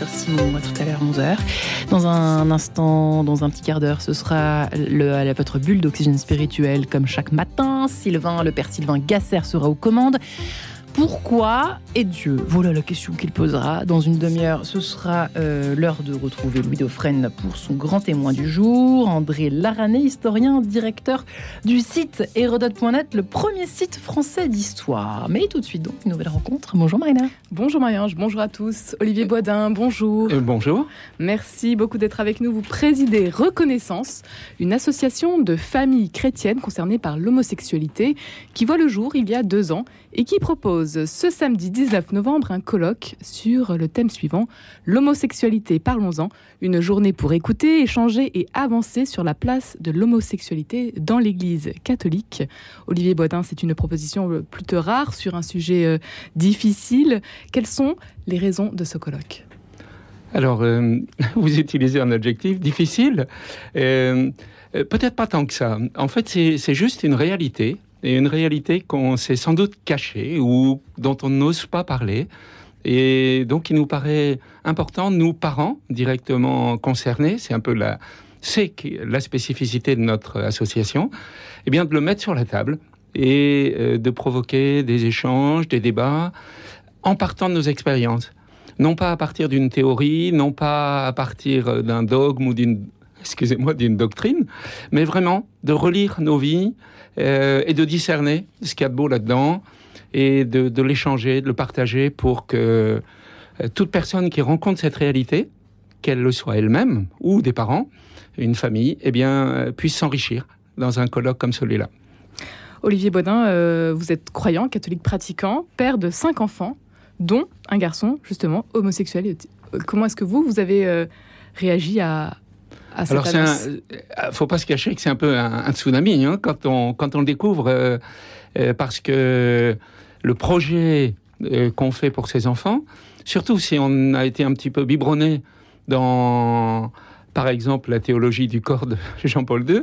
sur Simon tout à l'heure 11h. Dans un instant, dans un petit quart d'heure, ce sera le, votre bulle d'oxygène spirituel comme chaque matin. Sylvain, le père Sylvain Gasser sera aux commandes. Pourquoi est Dieu Voilà la question qu'il posera. Dans une demi-heure, ce sera euh, l'heure de retrouver Louis Dauphren pour son grand témoin du jour. André Larané, historien, directeur du site Hérodote.net, le premier site français d'histoire. Mais tout de suite, donc, une nouvelle rencontre. Bonjour Marina. Bonjour Marianne, bonjour à tous. Olivier Boisdin, bonjour. Euh, bonjour. Merci beaucoup d'être avec nous. Vous présidez Reconnaissance, une association de familles chrétiennes concernées par l'homosexualité qui voit le jour il y a deux ans et qui propose ce samedi 19 novembre un colloque sur le thème suivant L'homosexualité, parlons-en, une journée pour écouter, échanger et avancer sur la place de l'homosexualité dans l'Église catholique. Olivier Bodin, c'est une proposition plutôt rare sur un sujet euh, difficile. Quelles sont les raisons de ce colloque? Alors, euh, vous utilisez un adjectif difficile. Euh, peut-être pas tant que ça. En fait, c'est juste une réalité et une réalité qu'on s'est sans doute cachée ou dont on n'ose pas parler. Et donc, il nous paraît important, nous parents directement concernés, c'est un peu la, c'est la spécificité de notre association, eh bien de le mettre sur la table et euh, de provoquer des échanges, des débats en partant de nos expériences. Non pas à partir d'une théorie, non pas à partir d'un dogme ou d'une excusez-moi, d'une doctrine, mais vraiment de relire nos vies euh, et de discerner ce qu'il y a de beau là-dedans et de, l'échanger, de le partager pour que euh, toute personne qui rencontre cette réalité, qu'elle le soit elle-même ou des parents, une famille, eh bien, euh, puisse s'enrichir dans un colloque comme celui-là. Olivier Baudin, vous êtes croyant, catholique pratiquant, père de cinq enfants, dont un garçon, justement, homosexuel. Comment est-ce que vous, vous avez réagi à, alors, il ne euh, faut pas se cacher que c'est un peu un, tsunami hein, quand, on, quand on le découvre, euh, euh, parce que le projet qu'on fait pour ces enfants, surtout si on a été un petit peu biberonné dans, par exemple, la théologie du corps de Jean-Paul II,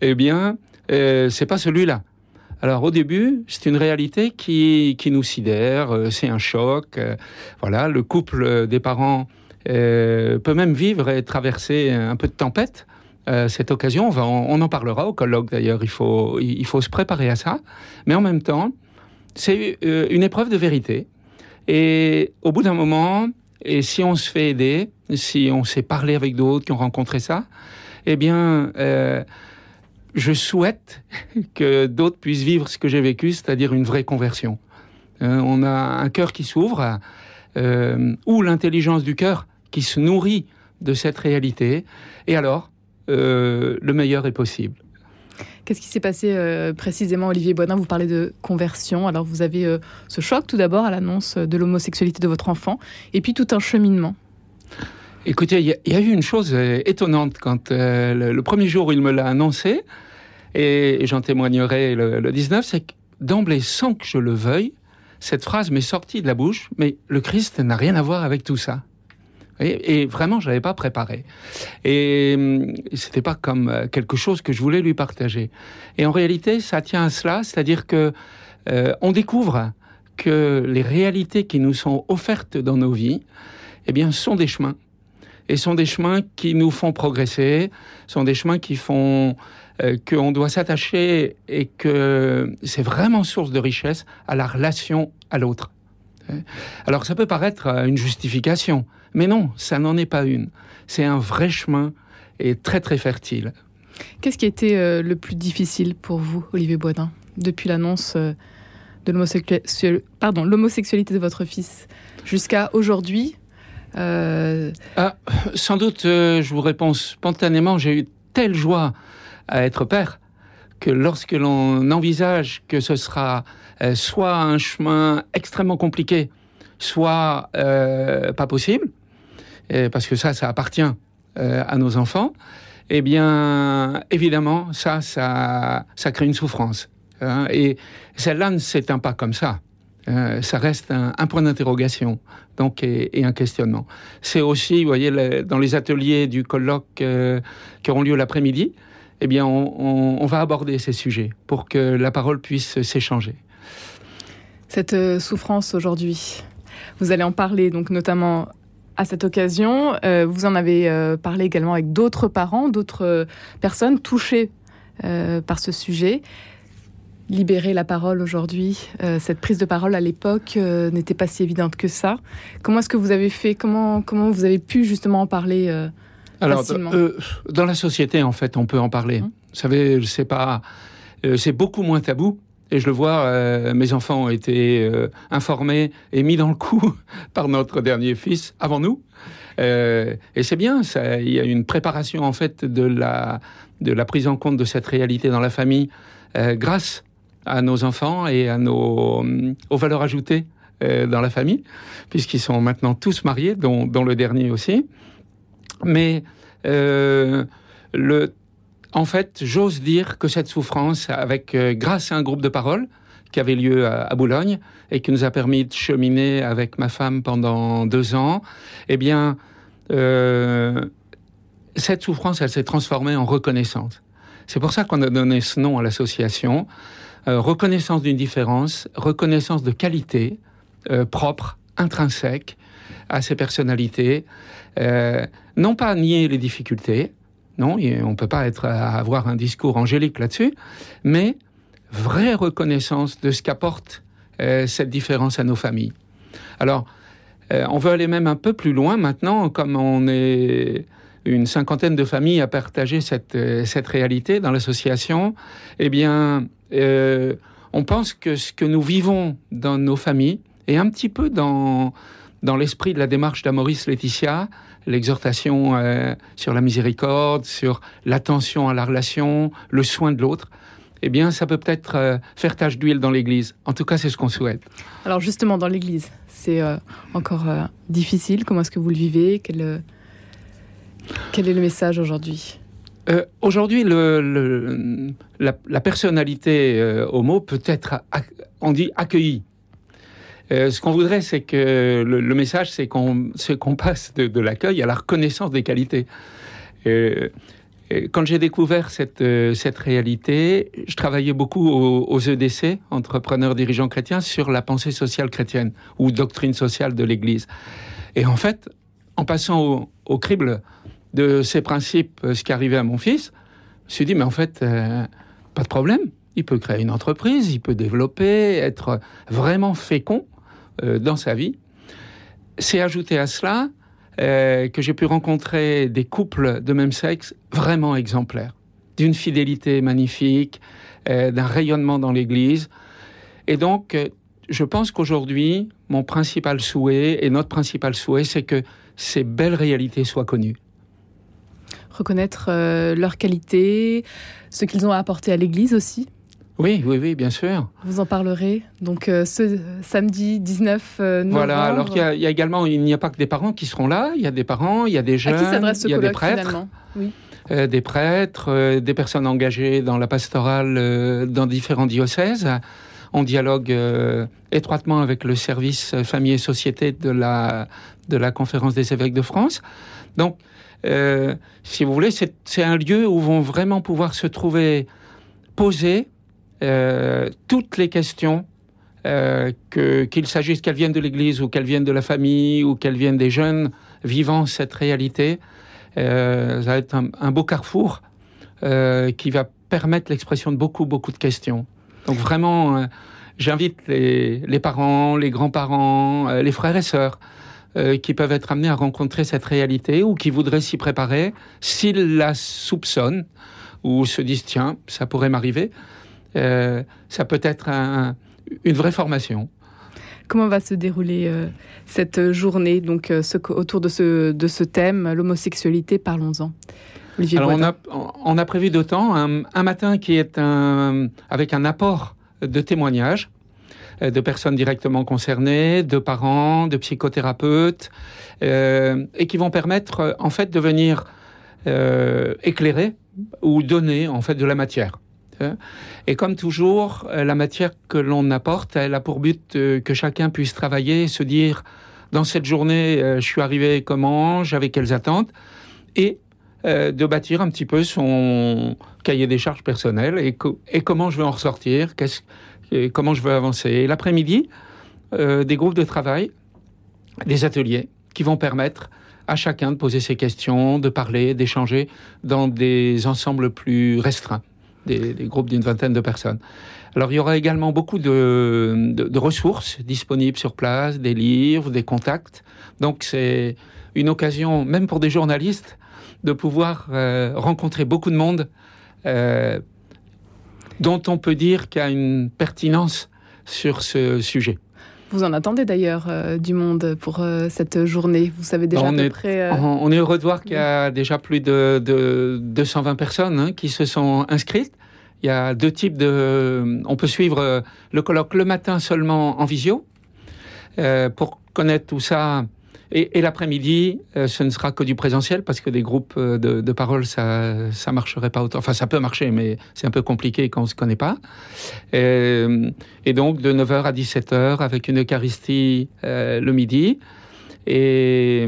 eh bien, c'est pas celui-là. Alors au début, c'est une réalité qui, qui nous sidère, c'est un choc. voilà, le couple des parents peut même vivre et traverser un peu de tempête. Euh, cette occasion, on, en parlera au colloque d'ailleurs, il faut, il faut se préparer à ça, mais en même temps, c'est euh, une épreuve de vérité. Et au bout d'un moment, et si on se fait aider, si on s'est parlé avec d'autres qui ont rencontré ça, eh bien, je souhaite que d'autres puissent vivre ce que j'ai vécu, c'est-à-dire une vraie conversion. on a un cœur qui s'ouvre, ou l'intelligence du cœur qui se nourrit de cette réalité. Et alors, euh, le meilleur est possible. Qu'est-ce qui s'est passé euh, précisément, Olivier Boisdin? Vous parlez de conversion. Alors, vous avez euh, ce choc tout d'abord à l'annonce de l'homosexualité de votre enfant, et puis tout un cheminement. Écoutez, il y, a eu une chose étonnante quand le, premier jour où il me l'a annoncé, et, j'en témoignerai le, le 19, c'est que d'emblée, sans que je le veuille, cette phrase m'est sortie de la bouche, mais le Christ n'a rien à voir avec tout ça. Et, vraiment, je l'avais pas préparé. Et hum, c'était pas comme euh, quelque chose que je voulais lui partager. Et en réalité, ça tient à cela, c'est-à-dire que euh, on découvre que les réalités qui nous sont offertes dans nos vies, eh bien, sont des chemins. Et sont des chemins qui nous font progresser, sont des chemins qui font euh, qu'on doit s'attacher et que c'est vraiment source de richesse à la relation à l'autre. Alors ça peut paraître une justification, mais non, ça n'en est pas une. C'est un vrai chemin et très très fertile. Qu'est-ce qui a été euh, le plus difficile pour vous, Olivier Boisdin, depuis l'annonce euh, de l'homosexualité de votre fils jusqu'à aujourd'hui euh, ah, Sans doute, je vous réponds spontanément, j'ai eu telle joie à être père que lorsque l'on envisage que ce sera soit un chemin extrêmement compliqué, soit pas possible, parce que ça, ça appartient euh, à nos enfants, eh bien, évidemment, ça, ça, ça crée une souffrance. Hein. et celle-là ne s'éteint pas comme ça. Euh, ça reste un, point d'interrogation donc et, un questionnement. C'est aussi, vous voyez, dans les ateliers du colloque euh, qui auront lieu l'après-midi, eh bien, on, va aborder ces sujets pour que la parole puisse s'échanger. Cette souffrance aujourd'hui, vous allez en parler donc notamment À cette occasion, euh, vous en avez euh, parlé également avec d'autres parents, d'autres euh, personnes touchées par ce sujet. Libérer la parole aujourd'hui, cette prise de parole à l'époque n'était pas si évidente que ça. Comment est-ce que vous avez fait? Comment, comment vous avez pu justement en parler Alors, dans la société, en fait, on peut en parler. Hum. Vous savez, c'est pas, c'est beaucoup moins tabou et je le vois, euh, mes enfants ont été euh, informés et mis dans le coup par notre dernier fils avant nous. Euh, et c'est bien, il y a une préparation en fait de la, de la prise en compte de cette réalité dans la famille grâce à nos enfants et à nos, aux valeurs ajoutées dans la famille, puisqu'ils sont maintenant tous mariés, dont, dont le dernier aussi. Mais le en fait, j'ose dire que cette souffrance, avec euh, grâce à un groupe de parole qui avait lieu à, Boulogne et qui nous a permis de cheminer avec ma femme pendant deux ans, eh bien, euh, cette souffrance, elle s'est transformée en reconnaissance. C'est pour ça qu'on a donné ce nom à l'association. Euh, reconnaissance d'une différence, reconnaissance de qualité propre, intrinsèque à ces personnalités. Non pas nier les difficultés, non, on ne peut pas être, avoir un discours angélique là-dessus, mais vraie reconnaissance de ce qu'apporte euh, cette différence à nos familles. Alors, euh, on veut aller même un peu plus loin maintenant, comme on est une cinquantaine de familles à partager cette, euh, cette réalité dans l'association, eh bien, on pense que ce que nous vivons dans nos familles est un petit peu dans, dans l'esprit de la démarche d'Amoris Laetitia, l'exhortation euh, sur la miséricorde, sur l'attention à la relation, le soin de l'autre, eh bien, ça peut peut-être euh, faire tache d'huile dans l'Église. En tout cas, c'est ce qu'on souhaite. Alors, justement, dans l'Église, c'est euh, encore difficile. Comment est-ce que vous le vivez? Quel, quel est le message aujourd'hui? Aujourd'hui, le, la, personnalité homo peut être, on dit, accueillie euh, ce qu'on voudrait, c'est que le, message, c'est qu'on passe de, l'accueil à la reconnaissance des qualités. Euh, quand j'ai découvert cette, euh, réalité, je travaillais beaucoup aux, EDC, entrepreneurs dirigeants chrétiens, sur la pensée sociale chrétienne ou doctrine sociale de l'Église. Et en fait, en passant au, crible de ces principes, ce qui arrivait à mon fils, je me suis dit, mais en fait, pas de problème. Il peut créer une entreprise, il peut développer, être vraiment fécond euh, dans sa vie. C'est ajouté à cela euh, que j'ai pu rencontrer des couples de même sexe vraiment exemplaires, d'une fidélité magnifique, euh, d'un rayonnement dans l'Église. Et donc, je pense qu'aujourd'hui, mon principal souhait et notre principal souhait, c'est que ces belles réalités soient connues. Reconnaître leurs qualités, ce qu'ils ont apporté à l'Église aussi oui, oui, oui, bien sûr. Vous en parlerez donc euh, ce samedi 19 euh, novembre. Voilà, alors il y, a, également, il n'y a pas que des parents qui seront là, il y a des parents, il y a des jeunes, il y a des prêtres. Oui. Euh, des prêtres, des personnes engagées dans la pastorale dans différents diocèses. On dialogue étroitement avec le service famille et société de la, de la conférence des évêques de France. Donc, si vous voulez, c'est un lieu où vont vraiment pouvoir se trouver posés euh, toutes les questions, euh, qu'il s'agisse qu'elles viennent de l'Église ou qu'elles viennent de la famille ou qu'elles viennent des jeunes vivant cette réalité, euh, ça va être un, beau carrefour qui va permettre l'expression de beaucoup, beaucoup de questions. Donc vraiment, j'invite les, les, parents, les grands-parents, les frères et sœurs qui peuvent être amenés à rencontrer cette réalité ou qui voudraient s'y préparer, s'ils la soupçonnent ou se disent tiens, ça pourrait m'arriver, euh, ça peut être une vraie formation. Comment va se dérouler euh, cette journée donc euh, autour de ce, de ce thème, l'homosexualité Parlons-en. Alors on a, on a, prévu d'autant un, un, matin qui est un, avec un apport de témoignages de personnes directement concernées, de parents, de psychothérapeutes, et qui vont permettre en fait de venir éclairer ou donner en fait de la matière. Et comme toujours, euh, la matière que l'on apporte, elle a pour but euh, que chacun puisse travailler se dire, dans cette journée, euh, je suis arrivé comment, j'avais quelles attentes, et de bâtir un petit peu son cahier des charges personnelles et, comment je veux en ressortir, comment je veux avancer. Et l'après-midi, des groupes de travail, des ateliers qui vont permettre à chacun de poser ses questions, de parler, d'échanger dans des ensembles plus restreints, des, groupes d'une vingtaine de personnes. Alors il y aura également beaucoup de, ressources disponibles sur place, des livres, des contacts. Donc c'est une occasion, même pour des journalistes, de pouvoir euh, rencontrer beaucoup de monde euh, dont on peut dire qu'il y a une pertinence sur ce sujet. Vous en attendez d'ailleurs euh, du monde pour euh, cette journée. Vous savez déjà on à peu est, près. Euh, on est heureux de voir qu'il y a déjà plus de, 220 personnes hein, qui se sont inscrites. Il y a deux types de. On peut suivre le colloque le matin seulement en visio. pour connaître tout ça, et, l'après-midi, euh, ce ne sera que du présentiel parce que des groupes euh, de, parole, ça ça marcherait pas autant. Enfin, ça peut marcher, mais c'est un peu compliqué quand on se connaît pas. Euh, et, donc de 9h à 17h avec une Eucharistie le midi. Et,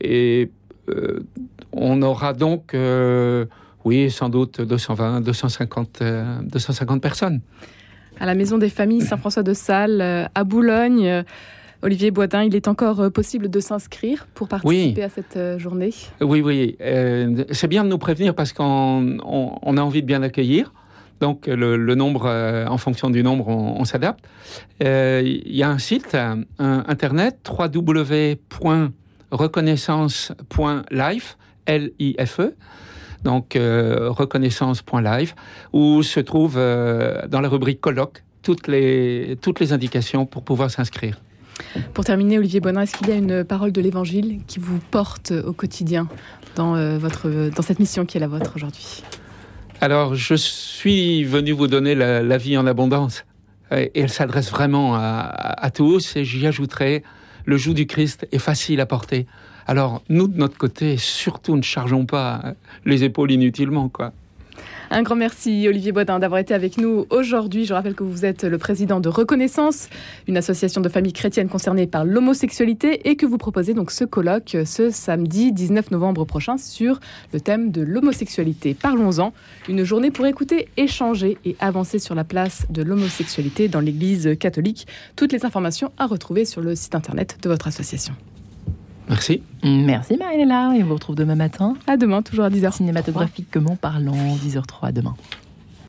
et on aura donc, oui, sans doute 220, 250, 250 personnes. À la Maison des Familles Saint-François de Sales, à Boulogne. Olivier Boitin, il est encore euh, possible de s'inscrire pour participer à cette euh, journée? Oui, oui. Euh, c'est bien de nous prévenir parce qu'on a envie de bien accueillir. Donc le, nombre, en fonction du nombre, on, s'adapte. Il y a un site internet www.reconnaissance.life, L-I-F-E, donc reconnaissance.live, où se trouve dans la rubrique colloque toutes les, toutes les indications pour pouvoir s'inscrire. Pour terminer, Olivier Bonin, est-ce qu'il y a une parole de l'Évangile qui vous porte au quotidien dans, euh, votre, dans cette mission qui est la vôtre aujourd'hui? Alors, je suis venu vous donner la, vie en abondance. Et elle s'adresse vraiment à, tous. Et j'y ajouterai, le joug du Christ est facile à porter. Alors, nous, de notre côté, surtout ne chargeons pas les épaules inutilement, quoi. Un grand merci Olivier Bodin d'avoir été avec nous aujourd'hui. Je rappelle que vous êtes le président de Reconnaissance, une association de familles chrétiennes concernées par l'homosexualité et que vous proposez donc ce colloque ce samedi 19 novembre prochain sur le thème de l'homosexualité. Parlons-en, une journée pour écouter, échanger et avancer sur la place de l'homosexualité dans l'Église catholique. Toutes les informations à retrouver sur le site internet de votre association. Merci. Merci Marie-Léla. Et on vous retrouve demain matin. À demain, toujours à 10h. Cinématographiquement parlant, 10h03 demain.